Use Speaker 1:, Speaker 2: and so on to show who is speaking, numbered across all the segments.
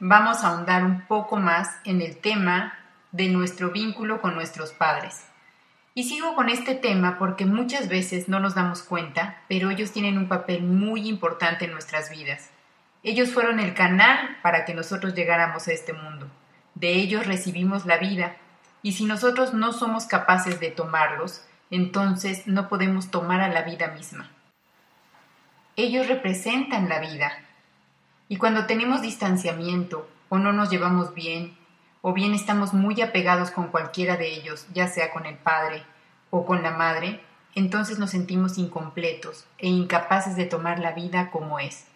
Speaker 1: vamos a ahondar un poco más en el tema de nuestro vínculo con nuestros padres. Y sigo con este tema porque muchas veces no nos damos cuenta, pero ellos tienen un papel muy importante en nuestras vidas. Ellos fueron el canal para que nosotros llegáramos a este mundo. De ellos recibimos la vida. Y si nosotros no somos capaces de tomarlos, entonces no podemos tomar a la vida misma. Ellos representan la vida, y cuando tenemos distanciamiento o no nos llevamos bien, o bien estamos muy apegados con cualquiera de ellos, ya sea con el padre o con la madre, entonces nos sentimos incompletos e incapaces de tomar la vida como es.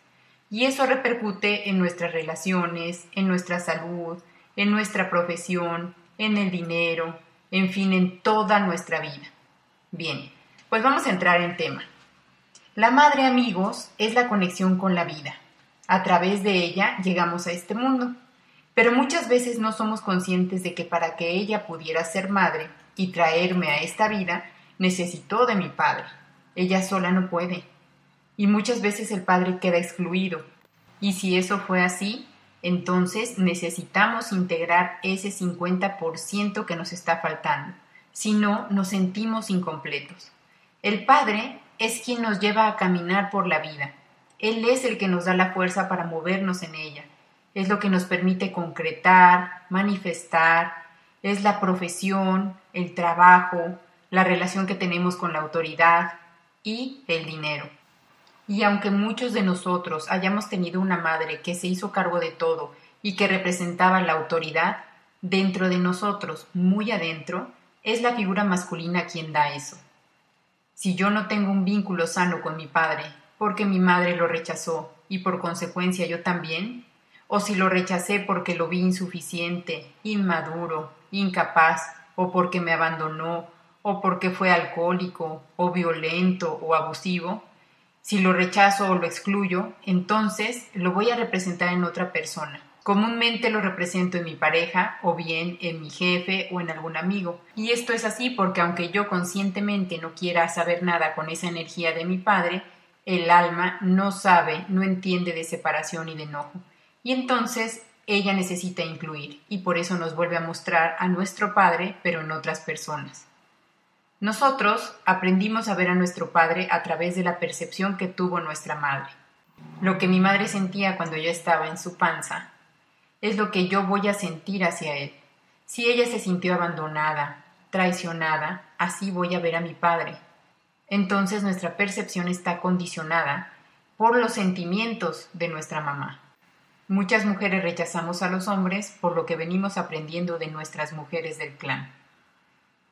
Speaker 1: Y eso repercute en nuestras relaciones, en nuestra salud, en nuestra profesión, en el dinero, en fin, en toda nuestra vida. Bien, pues vamos a entrar en tema. La madre, amigos, es la conexión con la vida. A través de ella llegamos a este mundo. Pero muchas veces no somos conscientes de que para que ella pudiera ser madre y traerme a esta vida, necesitó de mi padre. Ella sola no puede. Y muchas veces el padre queda excluido. Y si eso fue así, entonces necesitamos integrar ese 50% que nos está faltando. Si no, nos sentimos incompletos. El padre es quien nos lleva a caminar por la vida él es el que nos da la fuerza para movernos en ella. Es lo que nos permite concretar, manifestar, es la profesión, el trabajo, la relación que tenemos con la autoridad y el dinero. Y aunque muchos de nosotros hayamos tenido una madre que se hizo cargo de todo y que representaba la autoridad, dentro de nosotros, muy adentro, es la figura masculina quien da eso. Si yo no tengo un vínculo sano con mi padre porque mi madre lo rechazó y por consecuencia yo también, o si lo rechacé porque lo vi insuficiente, inmaduro, incapaz, o porque me abandonó, o porque fue alcohólico, o violento, o abusivo, si lo rechazo o lo excluyo, entonces lo voy a representar en otra persona. Comúnmente lo represento en mi pareja o bien en mi jefe o en algún amigo. Y esto es así porque aunque yo conscientemente no quiera saber nada con esa energía de mi padre, el alma no sabe, no entiende de separación y de enojo. Y entonces ella necesita incluir y por eso nos vuelve a mostrar a nuestro Padre, pero en otras personas. Nosotros aprendimos a ver a nuestro Padre a través de la percepción que tuvo nuestra madre. Lo que mi madre sentía cuando yo estaba en su panza es lo que yo voy a sentir hacia él. Si ella se sintió abandonada, traicionada, así voy a ver a mi Padre, entonces nuestra percepción está condicionada por los sentimientos de nuestra mamá. Muchas mujeres rechazamos a los hombres por lo que venimos aprendiendo de nuestras mujeres del clan.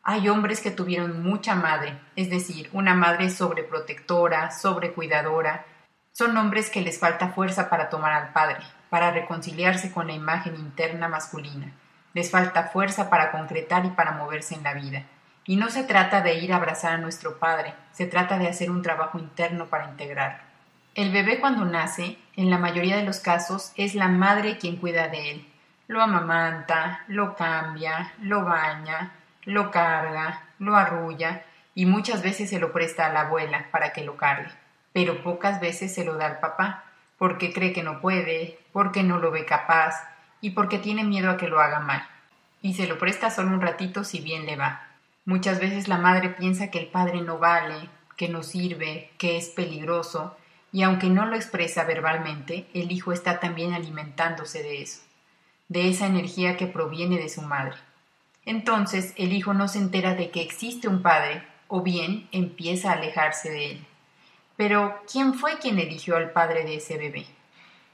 Speaker 1: Hay hombres que tuvieron mucha madre, es decir, una madre sobreprotectora, sobrecuidadora. Son hombres que les falta fuerza para tomar al padre, para reconciliarse con la imagen interna masculina. Les falta fuerza para concretar y para moverse en la vida. Y no se trata de ir a abrazar a nuestro padre, se trata de hacer un trabajo interno para integrar. El bebé cuando nace, en la mayoría de los casos, es la madre quien cuida de él. Lo amamanta, lo cambia, lo baña, lo carga, lo arrulla y muchas veces se lo presta a la abuela para que lo cargue. Pero pocas veces se lo da al papá, porque cree que no puede, porque no lo ve capaz y porque tiene miedo a que lo haga mal. Y se lo presta solo un ratito si bien le va. Muchas veces la madre piensa que el padre no vale, que no sirve, que es peligroso, y aunque no lo expresa verbalmente, el hijo está también alimentándose de eso, de esa energía que proviene de su madre. Entonces el hijo no se entera de que existe un padre, o bien empieza a alejarse de él. Pero, ¿quién fue quien eligió al padre de ese bebé?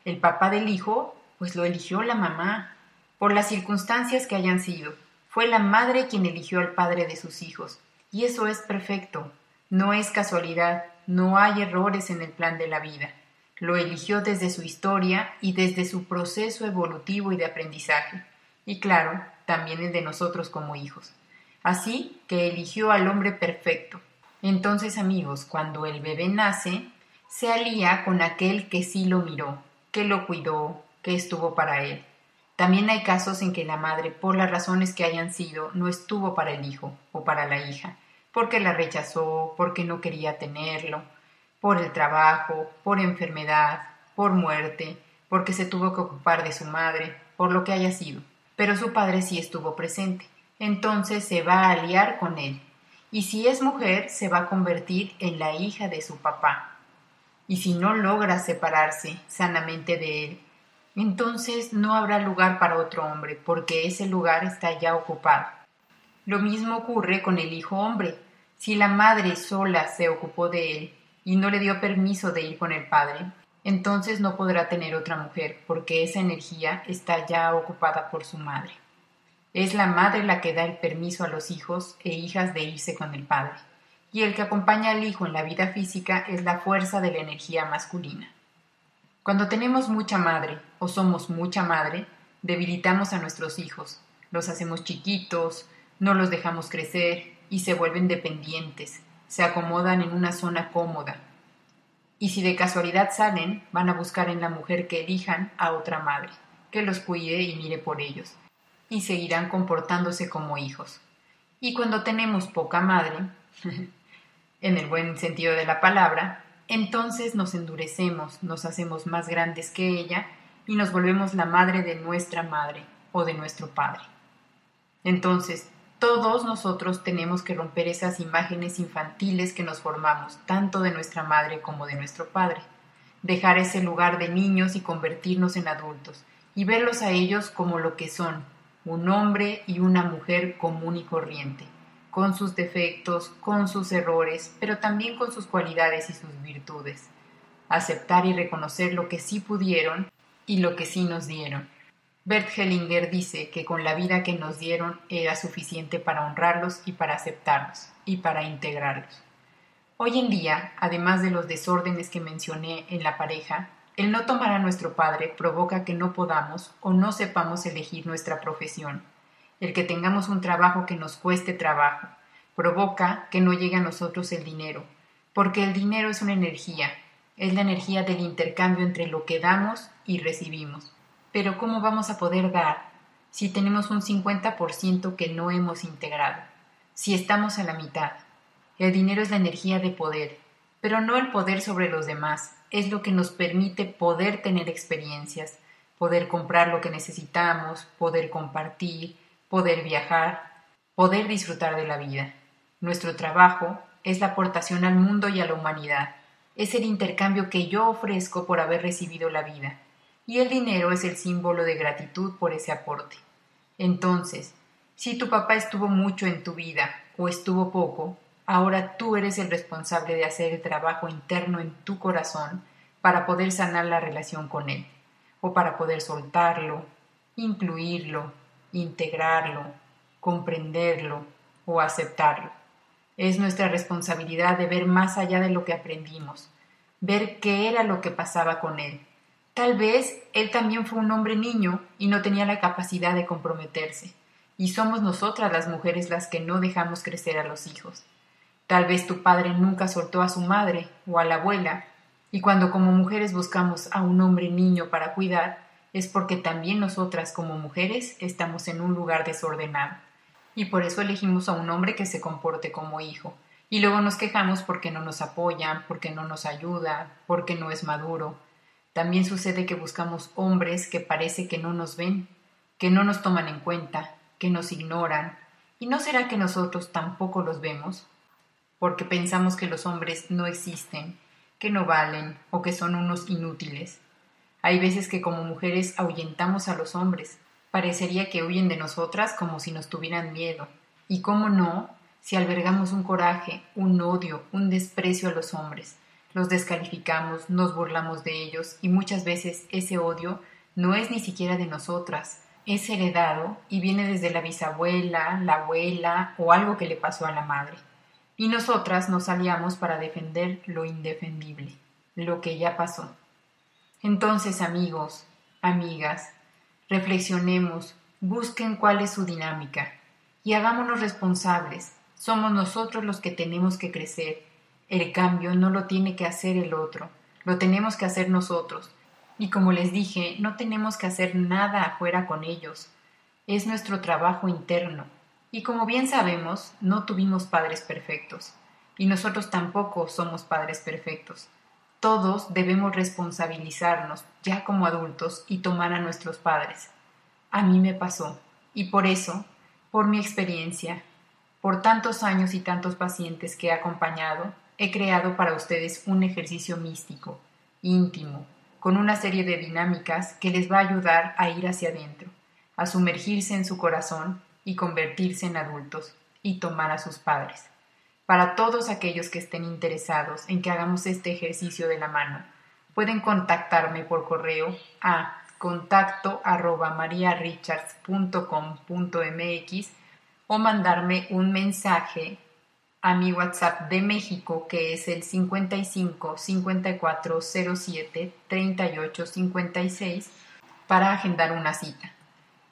Speaker 1: ¿El papá del hijo? Pues lo eligió la mamá, por las circunstancias que hayan sido fue la madre quien eligió al padre de sus hijos, y eso es perfecto. No es casualidad, no hay errores en el plan de la vida. Lo eligió desde su historia y desde su proceso evolutivo y de aprendizaje. y claro, también el de nosotros como hijos. Así que eligió al hombre perfecto. Entonces, amigos, cuando el bebé nace, se alía con aquel que sí lo miró, que lo cuidó, que estuvo para él. También hay casos en que la madre, por las razones que hayan sido, no estuvo para el hijo o para la hija, porque la rechazó, porque no quería tenerlo, por el trabajo, por enfermedad, por muerte, porque se tuvo que ocupar de su madre, por lo que haya sido. Pero su padre sí estuvo presente. Entonces se va a aliar con él. Y si es mujer, se va a convertir en la hija de su papá. Y si no logra separarse sanamente de él, entonces no habrá lugar para otro hombre, porque ese lugar está ya ocupado. Lo mismo ocurre con el hijo hombre. Si la madre sola se ocupó de él y no le dio permiso de ir con el padre, entonces no podrá tener otra mujer, porque esa energía está ya ocupada por su madre. Es la madre la que da el permiso a los hijos e hijas de irse con el padre, y el que acompaña al hijo en la vida física es la fuerza de la energía masculina. Cuando tenemos mucha madre o somos mucha madre, debilitamos a nuestros hijos, los hacemos chiquitos, no los dejamos crecer y se vuelven dependientes, se acomodan en una zona cómoda. Y si de casualidad salen, van a buscar en la mujer que elijan a otra madre, que los cuide y mire por ellos, y seguirán comportándose como hijos. Y cuando tenemos poca madre, en el buen sentido de la palabra, entonces nos endurecemos, nos hacemos más grandes que ella y nos volvemos la madre de nuestra madre o de nuestro padre. Entonces, todos nosotros tenemos que romper esas imágenes infantiles que nos formamos, tanto de nuestra madre como de nuestro padre, dejar ese lugar de niños y convertirnos en adultos, y verlos a ellos como lo que son, un hombre y una mujer común y corriente, con sus defectos, con sus errores, pero también con sus cualidades y sus virtudes. Aceptar y reconocer lo que sí pudieron y lo que sí nos dieron. Bert Hellinger dice que con la vida que nos dieron era suficiente para honrarlos y para aceptarlos y para integrarlos. Hoy en día, además de los desórdenes que mencioné en la pareja, el no tomar a nuestro padre provoca que no podamos o no sepamos elegir nuestra profesión el que tengamos un trabajo que nos cueste trabajo, provoca que no llegue a nosotros el dinero, porque el dinero es una energía, es la energía del intercambio entre lo que damos y recibimos. Pero ¿cómo vamos a poder dar si tenemos un 50% que no hemos integrado? Si estamos a la mitad. El dinero es la energía de poder, pero no el poder sobre los demás, es lo que nos permite poder tener experiencias, poder comprar lo que necesitamos, poder compartir, poder viajar, poder disfrutar de la vida. Nuestro trabajo es la aportación al mundo y a la humanidad, es el intercambio que yo ofrezco por haber recibido la vida, y el dinero es el símbolo de gratitud por ese aporte. Entonces, si tu papá estuvo mucho en tu vida o estuvo poco, ahora tú eres el responsable de hacer el trabajo interno en tu corazón para poder sanar la relación con él, o para poder soltarlo, incluirlo, integrarlo, comprenderlo o aceptarlo. Es nuestra responsabilidad de ver más allá de lo que aprendimos, ver qué era lo que pasaba con él. Tal vez él también fue un hombre niño y no tenía la capacidad de comprometerse, y somos nosotras las mujeres las que no dejamos crecer a los hijos. Tal vez tu padre nunca soltó a su madre o a la abuela, y cuando como mujeres buscamos a un hombre niño para cuidar, es porque también nosotras como mujeres estamos en un lugar desordenado. Y por eso elegimos a un hombre que se comporte como hijo. Y luego nos quejamos porque no nos apoya, porque no nos ayuda, porque no es maduro. También sucede que buscamos hombres que parece que no nos ven, que no nos toman en cuenta, que nos ignoran. ¿Y no será que nosotros tampoco los vemos? Porque pensamos que los hombres no existen, que no valen o que son unos inútiles. Hay veces que como mujeres ahuyentamos a los hombres. Parecería que huyen de nosotras como si nos tuvieran miedo. Y cómo no, si albergamos un coraje, un odio, un desprecio a los hombres. Los descalificamos, nos burlamos de ellos y muchas veces ese odio no es ni siquiera de nosotras, es heredado y viene desde la bisabuela, la abuela o algo que le pasó a la madre. Y nosotras nos aliamos para defender lo indefendible, lo que ya pasó. Entonces, amigos, amigas, reflexionemos, busquen cuál es su dinámica y hagámonos responsables. Somos nosotros los que tenemos que crecer. El cambio no lo tiene que hacer el otro, lo tenemos que hacer nosotros. Y como les dije, no tenemos que hacer nada afuera con ellos. Es nuestro trabajo interno. Y como bien sabemos, no tuvimos padres perfectos. Y nosotros tampoco somos padres perfectos. Todos debemos responsabilizarnos ya como adultos y tomar a nuestros padres. A mí me pasó. Y por eso, por mi experiencia, por tantos años y tantos pacientes que he acompañado, he creado para ustedes un ejercicio místico, íntimo, con una serie de dinámicas que les va a ayudar a ir hacia adentro, a sumergirse en su corazón y convertirse en adultos y tomar a sus padres. Para todos aquellos que estén interesados en que hagamos este ejercicio de la mano, pueden contactarme por correo a contacto arroba mariarichards.com.mx o mandarme un mensaje a mi WhatsApp de México que es el 55 54 07 38 56 para agendar una cita.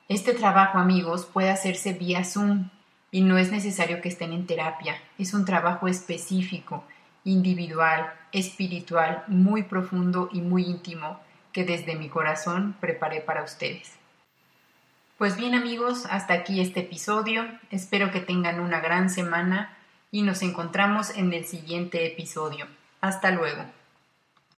Speaker 1: Este trabajo, amigos, puede hacerse vía Zoom y no es necesario que estén en terapia. Es un trabajo específico, individual, espiritual, muy profundo y muy íntimo que desde mi corazón preparé para ustedes. Pues bien amigos, hasta aquí este episodio. Espero que tengan una gran semana y nos encontramos en el siguiente episodio. Hasta luego.